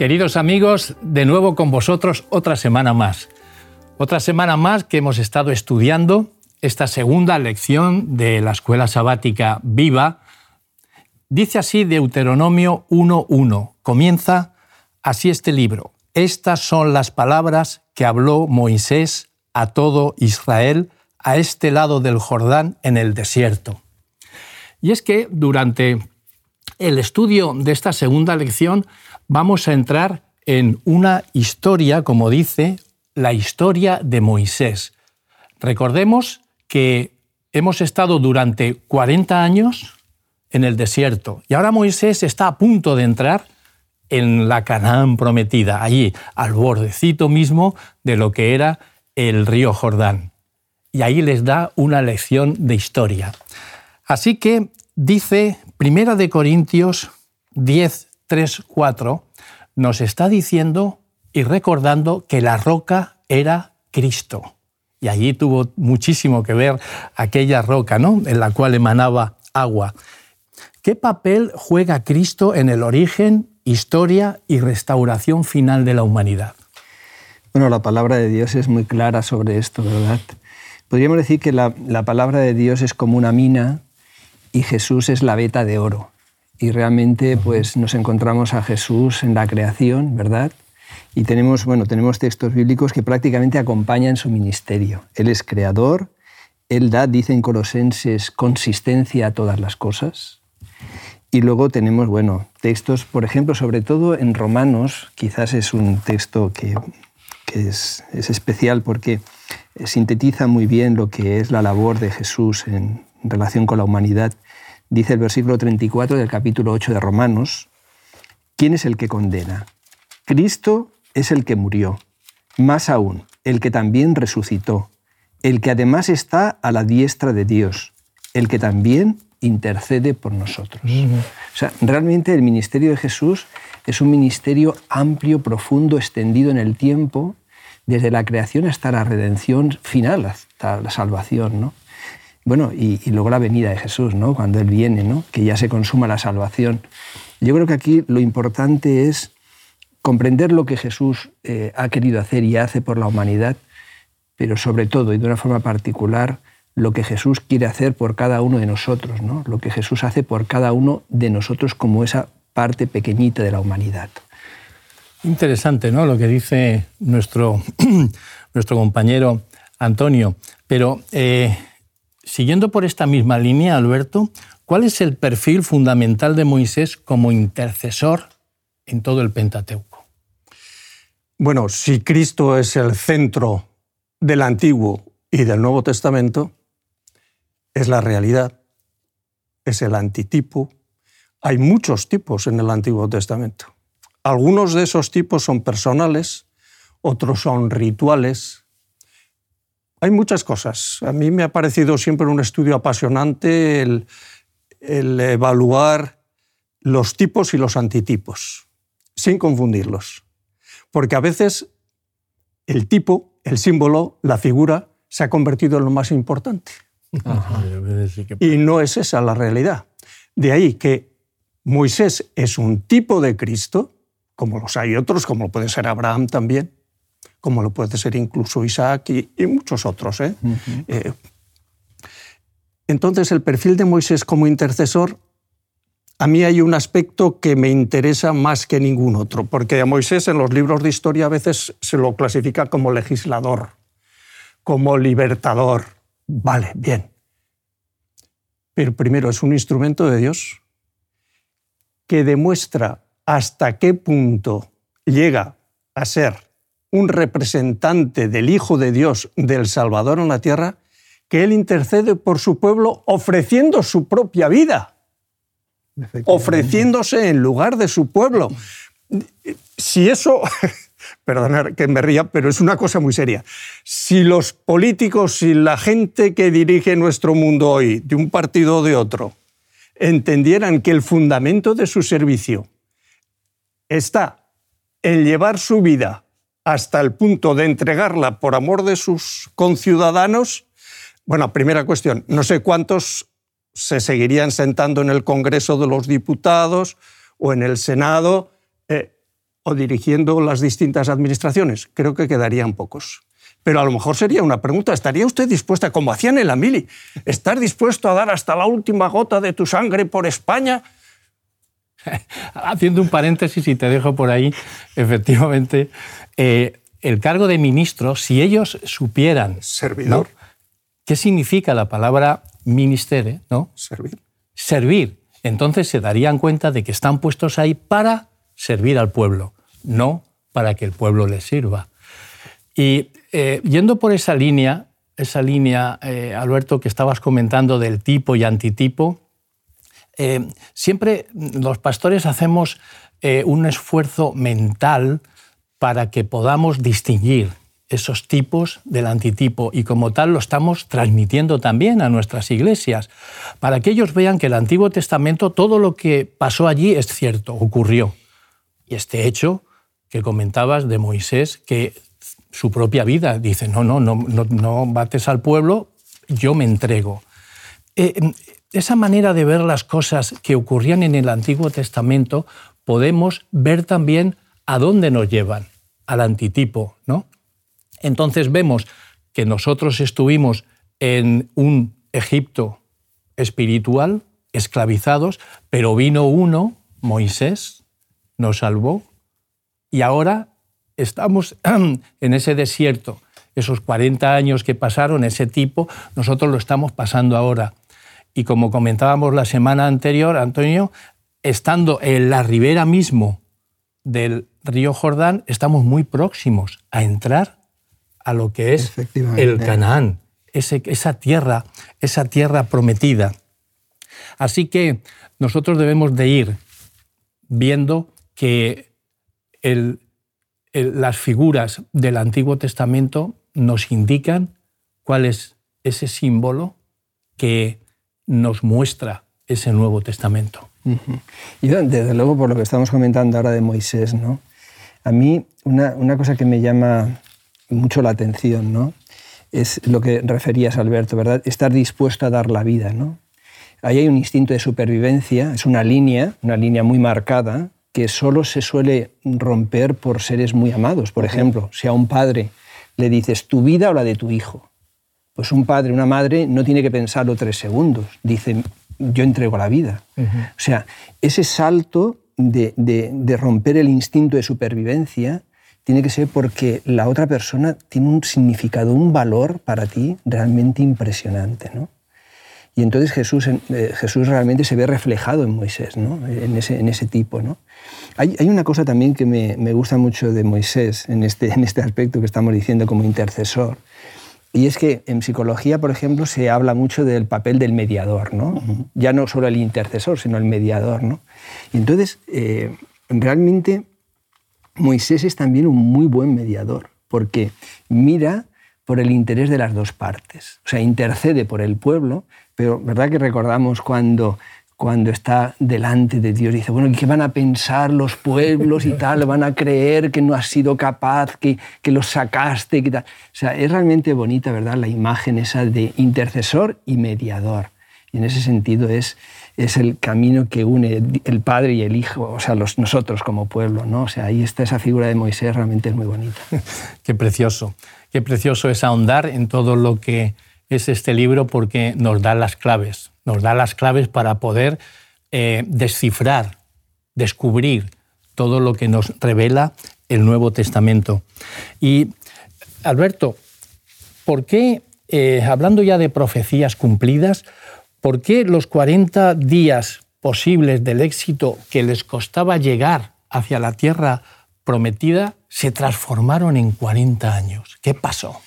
Queridos amigos, de nuevo con vosotros otra semana más. Otra semana más que hemos estado estudiando esta segunda lección de la escuela sabática Viva. Dice así Deuteronomio 1.1. Comienza así este libro. Estas son las palabras que habló Moisés a todo Israel a este lado del Jordán en el desierto. Y es que durante el estudio de esta segunda lección vamos a entrar en una historia, como dice, la historia de Moisés. Recordemos que hemos estado durante 40 años en el desierto y ahora Moisés está a punto de entrar en la Canaán prometida, allí al bordecito mismo de lo que era el río Jordán. Y ahí les da una lección de historia. Así que dice Primera de Corintios 10, 3, 4, nos está diciendo y recordando que la roca era Cristo. Y allí tuvo muchísimo que ver aquella roca, ¿no? En la cual emanaba agua. ¿Qué papel juega Cristo en el origen, historia y restauración final de la humanidad? Bueno, la palabra de Dios es muy clara sobre esto, ¿verdad? Podríamos decir que la, la palabra de Dios es como una mina y Jesús es la veta de oro. Y realmente pues, nos encontramos a Jesús en la creación, ¿verdad? Y tenemos, bueno, tenemos textos bíblicos que prácticamente acompañan su ministerio. Él es creador, Él da, dice en Colosenses, consistencia a todas las cosas. Y luego tenemos, bueno, textos, por ejemplo, sobre todo en Romanos, quizás es un texto que, que es, es, especial porque sintetiza muy bien lo que es la labor de Jesús en, en relación con la humanidad. Dice el versículo 34 del capítulo 8 de Romanos, ¿quién es el que condena? Cristo es el que murió, más aún, el que también resucitó, el que además está a la diestra de Dios, el que también intercede por nosotros. O sea, realmente el ministerio de Jesús es un ministerio amplio, profundo, extendido en el tiempo, desde la creación hasta la redención final, hasta la salvación. ¿no? Bueno, y, luego la venida de Jesús, ¿no? cuando Él viene, ¿no? que ya se consuma la salvación. Yo creo que aquí lo importante es comprender lo que Jesús eh, ha querido hacer y hace por la humanidad, pero sobre todo y de una forma particular, lo que Jesús quiere hacer por cada uno de nosotros, ¿no? lo que Jesús hace por cada uno de nosotros como esa parte pequeñita de la humanidad. Interesante, ¿no? Lo que dice nuestro, nuestro compañero Antonio. Pero eh, Siguiendo por esta misma línea, Alberto, ¿cuál es el perfil fundamental de Moisés como intercesor en todo el Pentateuco? Bueno, si Cristo es el centro del Antiguo y del Nuevo Testamento, es la realidad, es el antitipo. Hay muchos tipos en el Antiguo Testamento. Algunos de esos tipos son personales, otros son rituales, hay muchas cosas. A mí me ha parecido siempre un estudio apasionante el, evaluar los tipos y los antitipos, sin confundirlos. Porque a veces el tipo, el símbolo, la figura, se ha convertido en lo más importante. Y no es esa la realidad. De ahí que Moisés es un tipo de Cristo, como los hay otros, como puede ser Abraham también, como lo puede ser incluso Isaac y, muchos otros. ¿eh? Eh, entonces, el perfil de Moisés como intercesor, a mí hay un aspecto que me interesa más que ningún otro, porque a Moisés en los libros de historia a veces se lo clasifica como legislador, como libertador. Vale, bien. Pero primero es un instrumento de Dios que demuestra hasta qué punto llega a ser un representante del Hijo de Dios, del Salvador en la tierra, que Él intercede por su pueblo ofreciendo su propia vida, ofreciéndose en lugar de su pueblo. Si eso, perdonad que me ría, pero es una cosa muy seria, si los políticos, si la gente que dirige nuestro mundo hoy, de un partido o de otro, entendieran que el fundamento de su servicio está en llevar su vida hasta el punto de entregarla por amor de sus conciudadanos, bueno, primera cuestión, no sé cuántos se seguirían sentando en el Congreso de los Diputados o en el Senado. Eh, o dirigiendo las distintas administraciones? Creo que quedarían pocos. Pero a lo mejor sería una pregunta, ¿estaría usted dispuesta, como hacían en la mili, estar dispuesto a dar hasta la última gota de tu sangre por España? Haciendo un paréntesis y te dejo por ahí, efectivamente, eh, el cargo de ministro, si ellos supieran... Servidor. ¿Qué significa la palabra ministere? ¿no? Servir. Servir. Entonces se darían cuenta de que están puestos ahí para servir al pueblo, no para que el pueblo les sirva. Y eh, yendo por esa línea, esa línea, eh, Alberto, que estabas comentando del tipo y antitipo, eh, siempre los pastores hacemos un esfuerzo mental para que podamos distinguir esos tipos del antitipo y como tal lo estamos transmitiendo también a nuestras iglesias, para que ellos vean que el Antiguo Testamento, todo lo que pasó allí es cierto, ocurrió. Y este hecho que comentabas de Moisés, que su propia vida. Dice, no, no, no, no, bates al pueblo, yo me entrego. Eh, esa manera de ver las cosas que ocurrían en el Antiguo Testamento, podemos ver también a dónde nos llevan, al antitipo. ¿no? Entonces vemos que nosotros estuvimos en un Egipto espiritual, esclavizados, pero vino uno, Moisés, nos salvó, y ahora estamos en ese desierto, esos 40 años que pasaron, ese tipo, nosotros lo estamos pasando ahora. Y como comentábamos la semana anterior, Antonio, estando en la ribera mismo del río Jordán, estamos muy próximos a entrar a lo que es el Canaán, esa tierra, esa tierra prometida. Así que nosotros debemos de ir viendo que el las figuras del Antiguo Testamento nos indican cuál es ese símbolo que nos muestra ese Nuevo Testamento. Y desde luego, por lo que estamos comentando ahora de Moisés, ¿no? a mí una, una cosa que me llama mucho la atención ¿no? es lo que referías, Alberto, ¿verdad? Estar dispuesto a dar la vida. ¿no? Ahí hay un instinto de supervivencia, es una línea, una línea muy marcada, que solo se suele romper por seres muy amados. Por ejemplo, si a un padre le dices tu vida o la de tu hijo, pues un padre, una madre no tiene que pensarlo tres segundos. Dice, yo entrego la vida. O sea, ese salto de, de, romper el instinto de supervivencia tiene que ser porque la otra persona tiene un significado, un valor para ti realmente impresionante. ¿no? Y entonces Jesús, eh, Jesús realmente se ve reflejado en Moisés, ¿no? en, ese, en ese tipo. ¿no? Hay, hay, una cosa también que me, me, gusta mucho de Moisés en este, en este aspecto que estamos diciendo como intercesor, y es que en psicología, por ejemplo, se habla mucho del papel del mediador, ¿no? ya no solo el intercesor, sino el mediador. ¿no? Y entonces, eh, realmente, Moisés es también un muy buen mediador, porque mira por el interés de las dos partes. O sea, intercede por el pueblo, pero ¿verdad que recordamos cuando, cuando está delante de Dios? Dice, bueno, ¿qué van a pensar los pueblos y tal? ¿Van a creer que no has sido capaz, que, que los sacaste? Que tal? O sea, es realmente bonita, ¿verdad? La imagen esa de intercesor y mediador. Y en ese sentido es, es el camino que une el Padre y el Hijo, o sea, los, nosotros como pueblo, ¿no? O sea, ahí está esa figura de Moisés, realmente es muy bonita. Qué precioso, qué precioso es ahondar en todo lo que es este libro porque nos da las claves, nos da las claves para poder eh, descifrar, descubrir todo lo que nos revela el Nuevo Testamento. Y, Alberto, ¿por qué, eh, hablando ya de profecías cumplidas, por qué los 40 días posibles del éxito que les costaba llegar hacia la tierra prometida se transformaron en 40 años? ¿Qué pasó?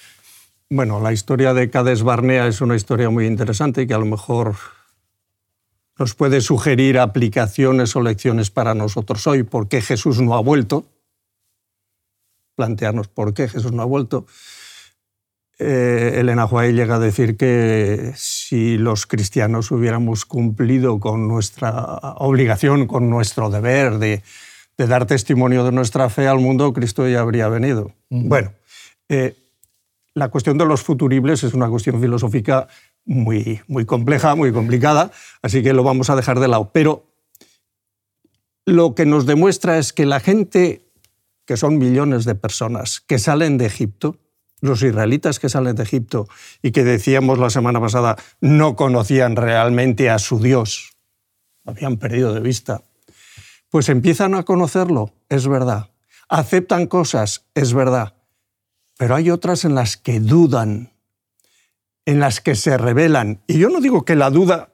Bueno, la historia de Cades Barnea es una historia muy interesante y que a lo mejor nos puede sugerir aplicaciones o lecciones para nosotros hoy. ¿Por qué Jesús no ha vuelto? Plantearnos por qué Jesús no ha vuelto. Eh, Elena White llega a decir que si los cristianos hubiéramos cumplido con nuestra obligación, con nuestro deber de, dar testimonio de nuestra fe al mundo, Cristo ya habría venido. Bueno, eh, la cuestión de los futuribles es una cuestión filosófica muy, muy compleja, muy complicada, así que lo vamos a dejar de lado. Pero lo que nos demuestra es que la gente que son millones de personas que salen de Egipto, los israelitas que salen de Egipto y que decíamos la semana pasada no conocían realmente a su Dios, habían perdido de vista, pues empiezan a conocerlo, es verdad, aceptan cosas, es verdad, pero hay otras en las que dudan, en las que se rebelan. Y yo no digo que la duda,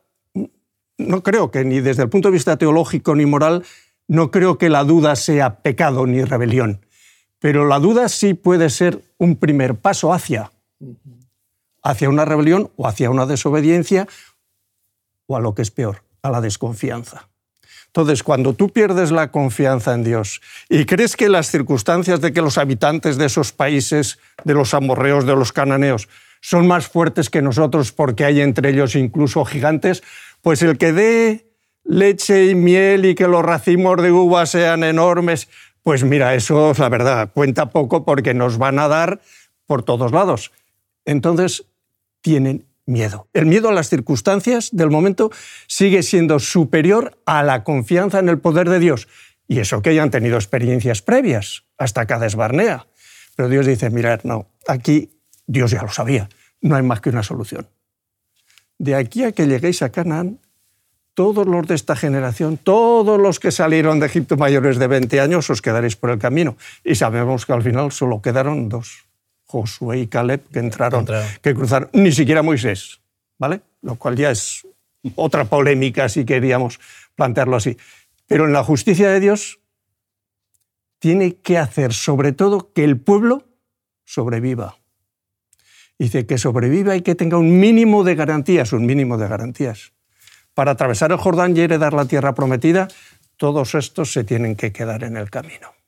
no creo que ni desde el punto de vista teológico ni moral, no creo que la duda sea pecado ni rebelión, pero la duda sí puede ser un primer paso hacia, hacia una rebelión o hacia una desobediencia o a lo que es peor, a la desconfianza. Entonces, cuando tú pierdes la confianza en Dios y crees que las circunstancias de que los habitantes de esos países, de los amorreos, de los cananeos, son más fuertes que nosotros porque hay entre ellos incluso gigantes, pues el que dé leche y miel y que los racimos de uva sean enormes, pues mira, eso la verdad cuenta poco porque nos van a dar por todos lados. Entonces tienen miedo. El miedo a las circunstancias del momento sigue siendo superior a la confianza en el poder de Dios. Y eso que hayan tenido experiencias previas, hasta cada Barnea. Pero Dios dice, mirad, no, aquí Dios ya lo sabía, no hay más que una solución. De aquí a que lleguéis a Canaán, todos los de esta generación, todos los que salieron de Egipto mayores de 20 años, os quedaréis por el camino. Y sabemos que al final solo quedaron dos, Josué y Caleb, que entraron, que cruzaron, ni siquiera Moisés, ¿vale? Lo cual ya es otra polémica si queríamos plantearlo así. Pero en la justicia de Dios tiene que hacer sobre todo que el pueblo sobreviva. Dice que sobreviva y que tenga un mínimo de garantías, un mínimo de garantías. Para atravesar el Jordán y heredar la tierra prometida, todos estos se tienen que quedar en el camino.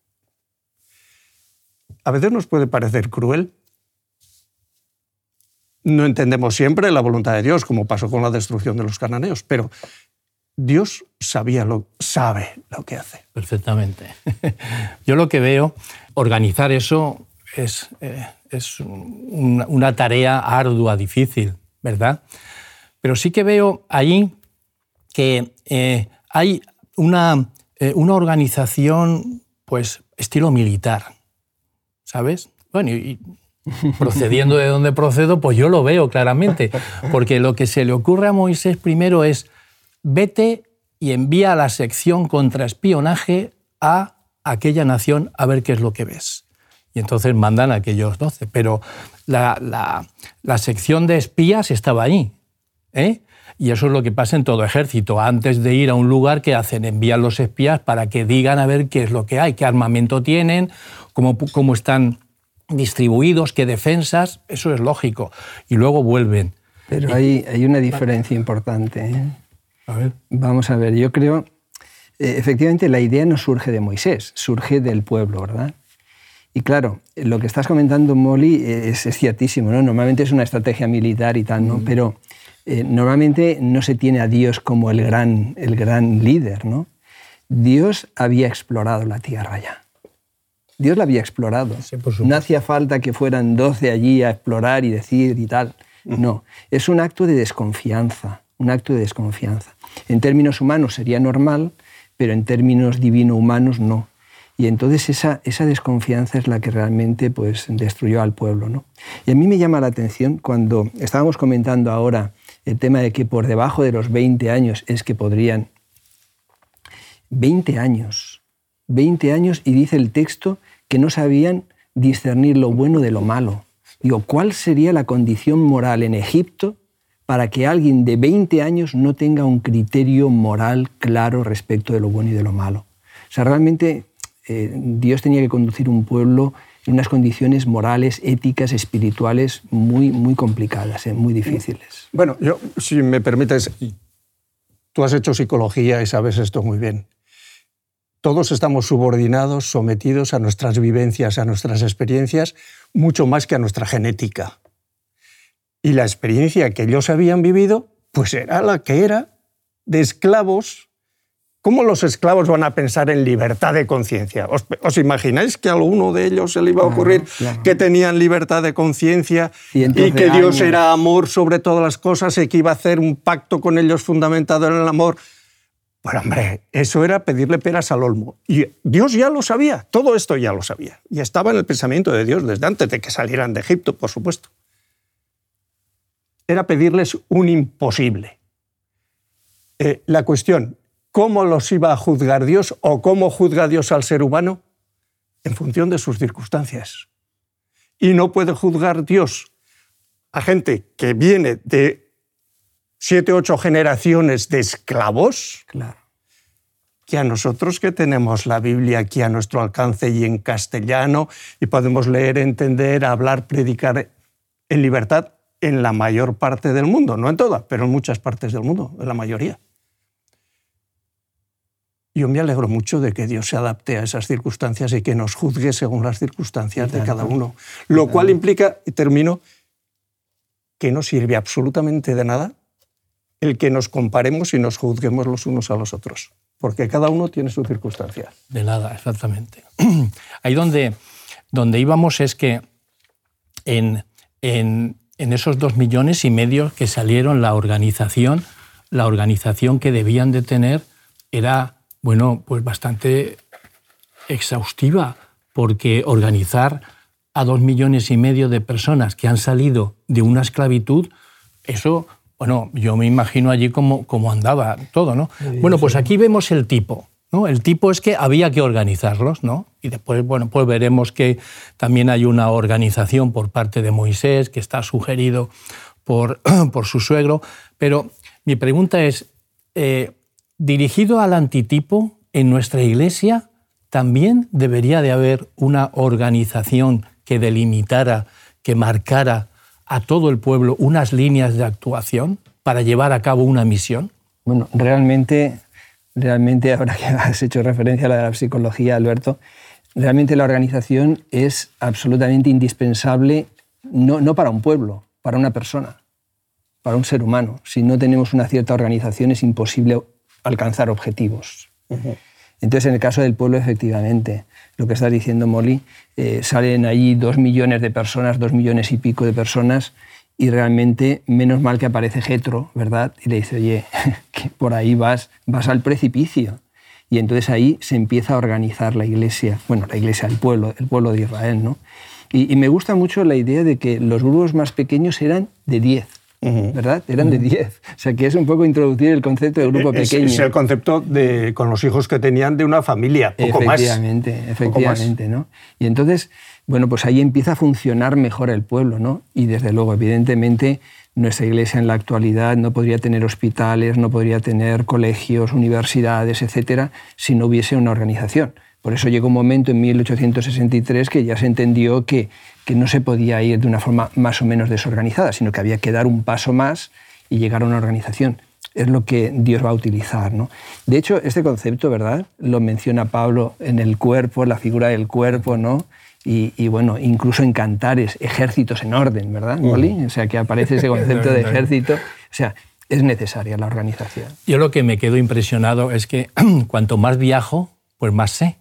A veces nos puede parecer cruel. No entendemos siempre la voluntad de Dios, como pasó con la destrucción de los cananeos, pero Dios sabía lo, sabe lo que hace. Perfectamente. Yo lo que veo, organizar eso es, eh, es una tarea ardua, difícil, ¿verdad? Pero sí que veo ahí que eh, hay una, eh, una, organización, pues, estilo militar, ¿sabes? Bueno, y, procediendo de donde procedo, pues yo lo veo claramente, porque lo que se le ocurre a Moisés primero es, vete y envía a la sección contra espionaje a aquella nación a ver qué es lo que ves y entonces mandan a aquellos doce. Pero la, sección de espías estaba ahí. ¿eh? Y eso es lo que pasa en todo ejército. Antes de ir a un lugar, ¿qué hacen? Envían los espías para que digan a ver qué es lo que hay, qué armamento tienen, cómo, cómo están distribuidos, qué defensas. Eso es lógico. Y luego vuelven. Pero hay, hay una diferencia importante. ¿eh? A ver. Vamos a ver, yo creo, eh, efectivamente la idea no surge de Moisés, surge del pueblo, ¿verdad? Y claro, lo que estás comentando, Molly, es, ciertísimo. ¿no? Normalmente es una estrategia militar y tal, ¿no? Mm. pero eh, normalmente no se tiene a Dios como el gran, el gran líder. ¿no? Dios había explorado la tierra ya. Dios la había explorado. no hacía falta que fueran doce allí a explorar y decir y tal. No, es un acto de desconfianza, un acto de desconfianza. En términos humanos sería normal, pero en términos divino-humanos no. Y entonces esa, esa desconfianza es la que realmente pues, destruyó al pueblo. ¿no? Y a mí me llama la atención cuando estábamos comentando ahora el tema de que por debajo de los 20 años es que podrían... 20 años, 20 años y dice el texto que no sabían discernir lo bueno de lo malo. Digo, ¿cuál sería la condición moral en Egipto para que alguien de 20 años no tenga un criterio moral claro respecto de lo bueno y de lo malo? O sea, realmente eh, Dios tenía que conducir un pueblo en unas condiciones morales, éticas, espirituales muy, muy complicadas, eh, muy difíciles. Bueno, yo, si me permites, tú has hecho psicología y sabes esto muy bien. Todos estamos subordinados, sometidos a nuestras vivencias, a nuestras experiencias, mucho más que a nuestra genética. Y la experiencia que ellos habían vivido, pues era la que era de esclavos ¿Cómo los esclavos van a pensar en libertad de conciencia? ¿Os, imagináis que a alguno de ellos se le iba a ocurrir que tenían libertad de conciencia y, que Dios era amor sobre todas las cosas y que iba a hacer un pacto con ellos fundamentado en el amor? Pues hombre, eso era pedirle peras al olmo. Y Dios ya lo sabía, todo esto ya lo sabía. Y estaba en el pensamiento de Dios desde antes de que salieran de Egipto, por supuesto. Era pedirles un imposible. Eh, la cuestión, ¿cómo los iba a juzgar Dios o cómo juzga Dios al ser humano? En función de sus circunstancias. Y no puede juzgar Dios a gente que viene de siete, ocho generaciones de esclavos, Claro. que a nosotros que tenemos la Biblia aquí a nuestro alcance y en castellano y podemos leer, entender, hablar, predicar en libertad en la mayor parte del mundo, no en toda, pero en muchas partes del mundo, en la mayoría. Yo me alegro mucho de que Dios se adapte a esas circunstancias y que nos juzgue según las circunstancias de cada uno. Lo cual implica, y termino, que no sirve absolutamente de nada el que nos comparemos y nos juzguemos los unos a los otros, porque cada uno tiene su circunstancia. De nada, exactamente. Ahí donde, donde íbamos es que en, en, en esos dos millones y medio que salieron, la organización, la organización que debían de tener era, bueno, pues bastante exhaustiva, porque organizar a dos millones y medio de personas que han salido de una esclavitud, eso, bueno, yo me imagino allí cómo, cómo andaba todo, ¿no? Bueno, pues aquí vemos el tipo. ¿no? El tipo es que había que organizarlos, ¿no? Y después, bueno, pues veremos que también hay una organización por parte de Moisés que está sugerido por, por su suegro. Pero mi pregunta es, eh, dirigido al antitipo, en nuestra iglesia también debería de haber una organización que delimitara, que marcara a todo el pueblo unas líneas de actuación para llevar a cabo una misión? Bueno, realmente, realmente, ahora que has hecho referencia a la, de la psicología, Alberto, realmente la organización es absolutamente indispensable, no, no para un pueblo, para una persona, para un ser humano. Si no tenemos una cierta organización es imposible alcanzar objetivos. Entonces, en el caso del pueblo, efectivamente, lo que está diciendo Molly, eh, salen allí dos millones de personas, dos millones y pico de personas, y realmente, menos mal que aparece Getro, ¿verdad? Y le dice, oye, que por ahí vas, vas al precipicio. Y entonces ahí se empieza a organizar la iglesia, bueno, la iglesia, el pueblo, el pueblo de Israel, ¿no? Y, y me gusta mucho la idea de que los grupos más pequeños eran de 10. ¿Verdad? Eran de 10. O sea, que es un poco introducir el concepto de grupo Es, pequeño. es el concepto de, con los hijos que tenían de una familia, poco más. efectivamente, Poco más. efectivamente, ¿no? Y entonces, bueno, pues ahí empieza a funcionar mejor el pueblo, ¿no? Y desde luego, evidentemente, nuestra iglesia en la actualidad no podría tener hospitales, no podría tener colegios, universidades, etcétera, si no hubiese una organización. Por eso llegó un momento en 1863 que ya se entendió que, que no se podía ir de una forma más o menos desorganizada, sino que había que dar un paso más y llegar a una organización. Es lo que Dios va a utilizar. ¿no? De hecho, este concepto, ¿verdad? Lo menciona Pablo en el cuerpo, la figura del cuerpo, ¿no? Y, y bueno, incluso en cantares, ejércitos en orden, ¿verdad, Molly? O sea, que aparece ese concepto de ejército. O sea, es necesaria la organización. Yo lo que me quedo impresionado es que cuanto más viajo, pues más sé.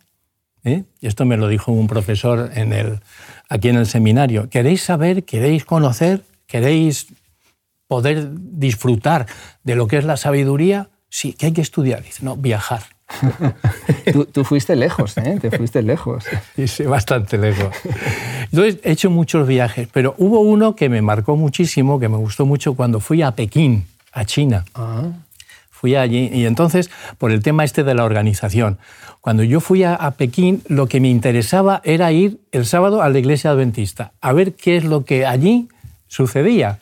¿eh? Y esto me lo dijo un profesor en el, aquí en el seminario. ¿Queréis saber, queréis conocer, queréis poder disfrutar de lo que es la sabiduría? Sí, que hay que estudiar. Dice, no, viajar. Tú, tú fuiste lejos, ¿eh? Te fuiste lejos. Sí, sí, bastante lejos. Entonces, he hecho muchos viajes, pero hubo uno que me marcó muchísimo, que me gustó mucho cuando fui a Pekín, a China. Ah, Fui allí y entonces, por el tema este de la organización, cuando yo fui a, a Pekín, lo que me interesaba era ir el sábado a la iglesia adventista, a ver qué es lo que allí sucedía.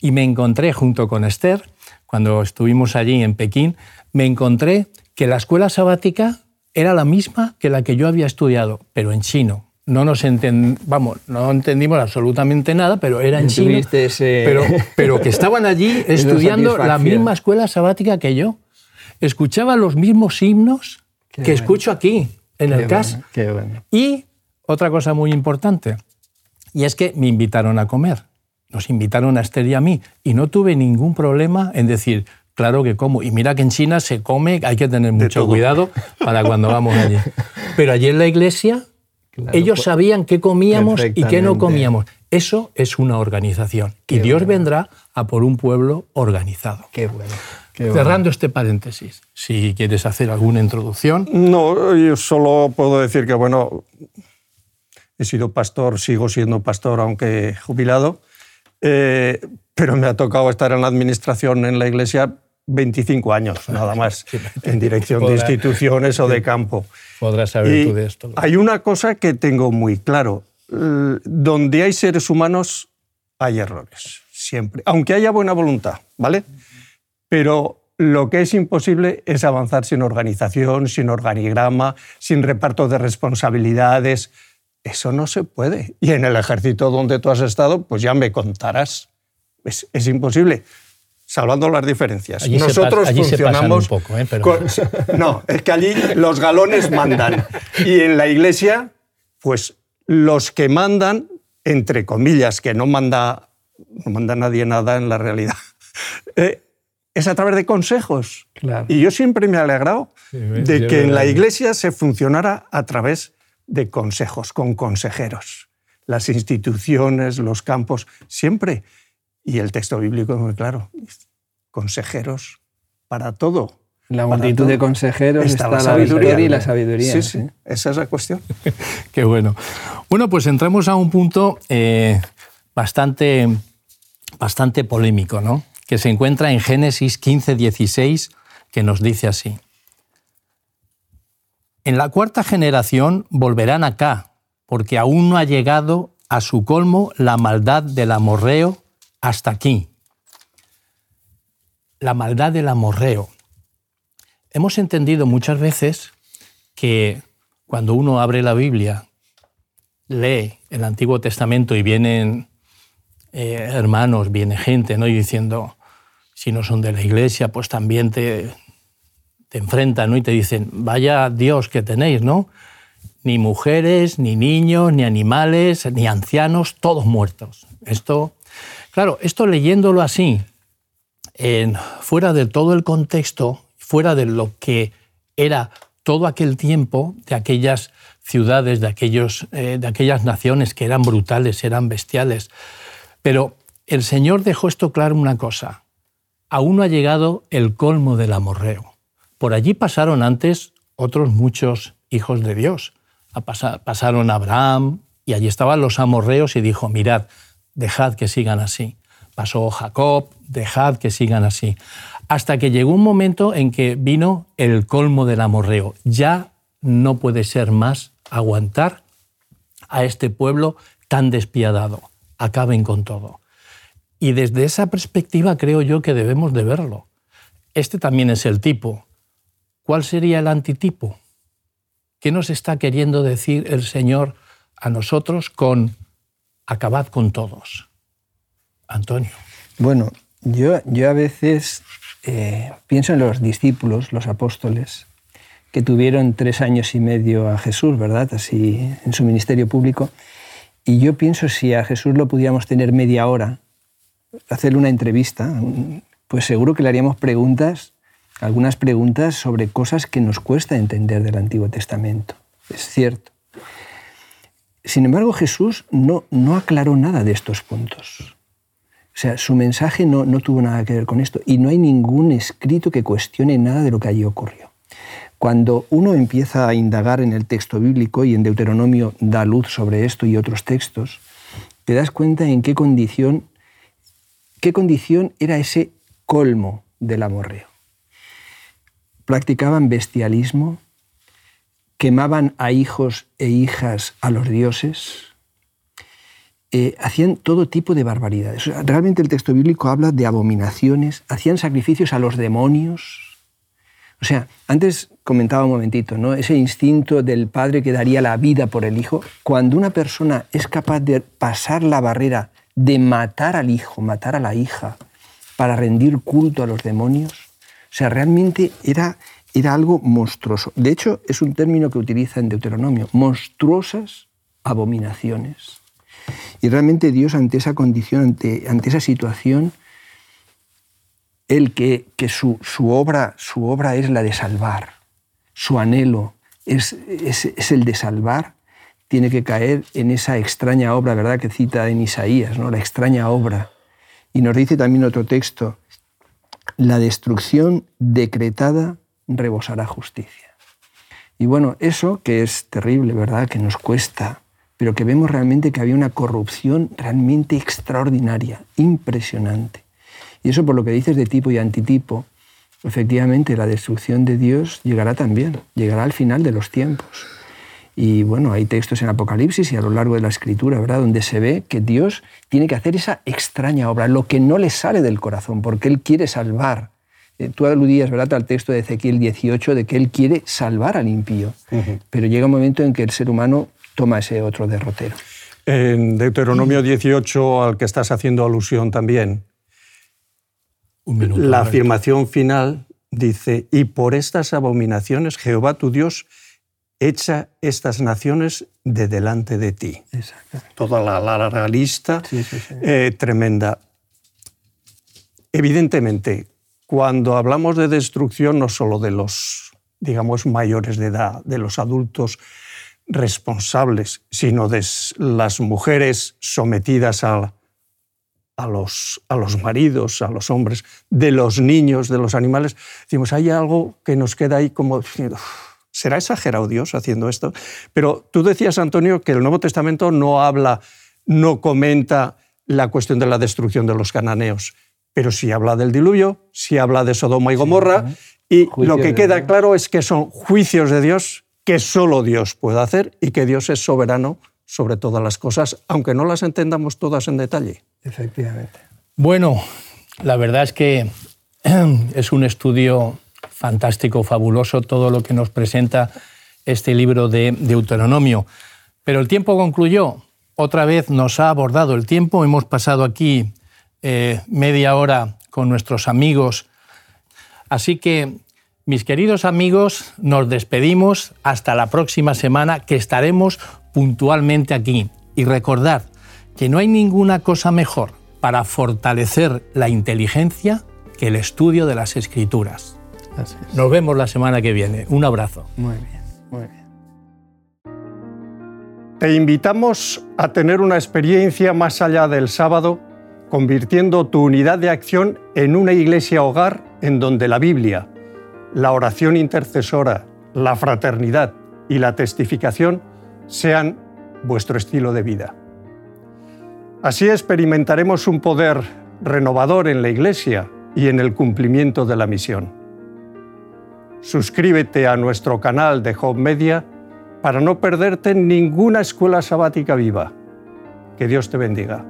Y me encontré junto con Esther, cuando estuvimos allí en Pekín, me encontré que la escuela sabática era la misma que la que yo había estudiado, pero en chino. No nos enten- vamos, no entendimos absolutamente nada, pero era en chino. Ese- Pero, pero que estaban allí estudiando la misma escuela sabática que yo. Escuchaba los mismos himnos Qué que bueno. escucho aquí, en el CAS. bueno, qué bueno. Y otra cosa muy importante, y es que me invitaron a comer. Nos invitaron a Esther y a mí, y no tuve ningún problema en decir, claro que como. Y mira que en China se come, hay que tener mucho cuidado para cuando vamos allí. Pero allí en la iglesia, Claro, ellos pues- sabían qué comíamos y qué no comíamos. Eso es una organización. Y Qué Dios bueno. vendrá a por un pueblo organizado. Qué bueno. Cerrando este paréntesis, si quieres hacer alguna introducción. No, yo solo puedo decir que, bueno, he sido pastor, sigo siendo pastor, aunque jubilado, eh, pero me ha tocado estar en la administración en la iglesia 25 años, nada más, en dirección de instituciones o de campo. Podrás saber tú de esto. Hay una cosa que tengo muy claro. Donde hay seres humanos, hay errores, siempre. Aunque haya buena voluntad, ¿vale? Pero lo que es imposible es avanzar sin organización, sin organigrama, sin reparto de responsabilidades. Eso no se puede. Y en el ejército donde tú has estado, pues ya me contarás. Es, es imposible salvando las diferencias. Nosotros funcionamos. un poco, ¿eh? no, es que allí los galones mandan. Y en la iglesia, pues los que mandan, entre comillas, que no manda, no manda nadie nada en la realidad, eh, es a través de consejos. Y yo siempre me he alegrado de que en la iglesia se funcionara a través de consejos, con consejeros. Las instituciones, los campos, siempre y el texto bíblico es muy claro. Consejeros para todo. La multitud de consejeros está, la, sabiduría y la sabiduría. Sí, sí, esa es la cuestión. Qué bueno. Bueno, pues entramos a un punto eh, bastante, bastante polémico, ¿no? Que se encuentra en Génesis 15, 16, que nos dice así. En la cuarta generación volverán acá, porque aún no ha llegado a su colmo la maldad del amorreo hasta aquí. La maldad del amorreo. Hemos entendido muchas veces que cuando uno abre la Biblia, lee el Antiguo Testamento y vienen eh, hermanos, viene gente, ¿no? Y diciendo, si no son de la iglesia, pues también te, te enfrentan, ¿no? Y te dicen, vaya Dios que tenéis, ¿no? Ni mujeres, ni niños, ni animales, ni ancianos, todos muertos. Esto Claro, esto leyéndolo así, fuera de todo el contexto, fuera de lo que era todo aquel tiempo, de aquellas ciudades, de, aquellos, eh, de aquellas naciones que eran brutales, eran bestiales. Pero el Señor dejó esto claro una cosa, aún no ha llegado el colmo del amorreo. Por allí pasaron antes otros muchos hijos de Dios. Pasaron Abraham y allí estaban los amorreos y dijo, mirad, dejad que sigan así. Pasó Jacob, dejad que sigan así. Hasta que llegó un momento en que vino el colmo del amorreo. Ya no puede ser más aguantar a este pueblo tan despiadado. Acaben con todo. Y desde esa perspectiva creo yo que debemos de verlo. Este también es el tipo. ¿Cuál sería el antitipo? ¿Qué nos está queriendo decir el Señor a nosotros con acabad con todos. Antonio. Bueno, yo, yo a veces eh, pienso en los discípulos, los apóstoles, que tuvieron tres años y medio a Jesús, ¿verdad? Así en su ministerio público. Y yo pienso si a Jesús lo pudiéramos tener media hora, hacerle una entrevista, pues seguro que le haríamos preguntas, algunas preguntas sobre cosas que nos cuesta entender del Antiguo Testamento. Es cierto. Sin embargo, Jesús no, no aclaró nada de estos puntos. O sea, su mensaje no, no tuvo nada que ver con esto y no hay ningún escrito que cuestione nada de lo que allí ocurrió. Cuando uno empieza a indagar en el texto bíblico y en Deuteronomio da luz sobre esto y otros textos, te das cuenta en qué condición, qué condición era ese colmo del amorreo. Practicaban bestialismo, quemaban a hijos e hijas a los dioses, eh, hacían todo tipo de barbaridades. Realmente el texto bíblico habla de abominaciones, hacían sacrificios a los demonios. O sea, antes comentaba un momentito, ¿no? ese instinto del padre que daría la vida por el hijo. Cuando una persona es capaz de pasar la barrera de matar al hijo, matar a la hija, para rendir culto a los demonios, o sea, realmente era, era algo monstruoso. De hecho, es un término que utiliza en Deuteronomio, monstruosas abominaciones. Y realmente Dios ante esa condición, ante, ante esa situación, el que, que su, su, obra, su obra es la de salvar, su anhelo es, es, es, el de salvar, tiene que caer en esa extraña obra, ¿verdad?, que cita en Isaías, ¿no? la extraña obra Y nos dice también otro texto, la destrucción decretada rebosará justicia. Y bueno, eso que es terrible, ¿verdad? Que nos cuesta, pero que vemos realmente que había una corrupción realmente extraordinaria, impresionante. Y eso por lo que dices de tipo y antitipo, efectivamente la destrucción de Dios llegará también, llegará al final de los tiempos. Y bueno, hay textos en Apocalipsis y a lo largo de la escritura, ¿verdad?, donde se ve que Dios tiene que hacer esa extraña obra, lo que no le sale del corazón, porque Él quiere salvar. Eh, tú aludías, ¿verdad?, al texto de Ezequiel 18 de que Él quiere salvar al impío, pero llega un momento en que el ser humano toma ese otro derrotero. En Deuteronomio 18, al que estás haciendo alusión también, la afirmación final dice, y por estas abominaciones Jehová tu Dios echa estas naciones de delante de ti. Toda la larga lista eh, tremenda. Evidentemente, cuando hablamos de destrucción, no solo de los, digamos, mayores de edad, de los adultos responsables, sino de las mujeres sometidas a, a, los, a los maridos, a los hombres, de los niños, de los animales, decimos, hay algo que nos queda ahí como ¿Será exagerado Dios haciendo esto? Pero tú decías, Antonio, que el Nuevo Testamento no habla, no comenta la cuestión de la destrucción de los cananeos, pero sí habla del diluvio, sí habla de Sodoma y Gomorra, y lo que queda claro es que son juicios de Dios que solo Dios puede hacer y que Dios es soberano sobre todas las cosas, aunque no las entendamos todas en detalle. Efectivamente. Bueno, la verdad es que es un estudio fantástico, fabuloso todo lo que nos presenta este libro de Deuteronomio. Pero el tiempo concluyó, otra vez nos ha abordado el tiempo, hemos pasado aquí eh, media hora con nuestros amigos. Así que, mis queridos amigos, nos despedimos hasta la próxima semana que estaremos puntualmente aquí. Y recordad que no hay ninguna cosa mejor para fortalecer la inteligencia que el estudio de las escrituras. Nos vemos la semana que viene. Un abrazo. Muy bien, muy bien. Te invitamos a tener una experiencia más allá del sábado, convirtiendo tu unidad de acción en una iglesia hogar en donde la Biblia, la oración intercesora, la fraternidad y la testificación sean vuestro estilo de vida. Así experimentaremos un poder renovador en la iglesia y en el cumplimiento de la misión. Suscríbete a nuestro canal de Home Media para no perderte ninguna escuela sabática viva. Que Dios te bendiga.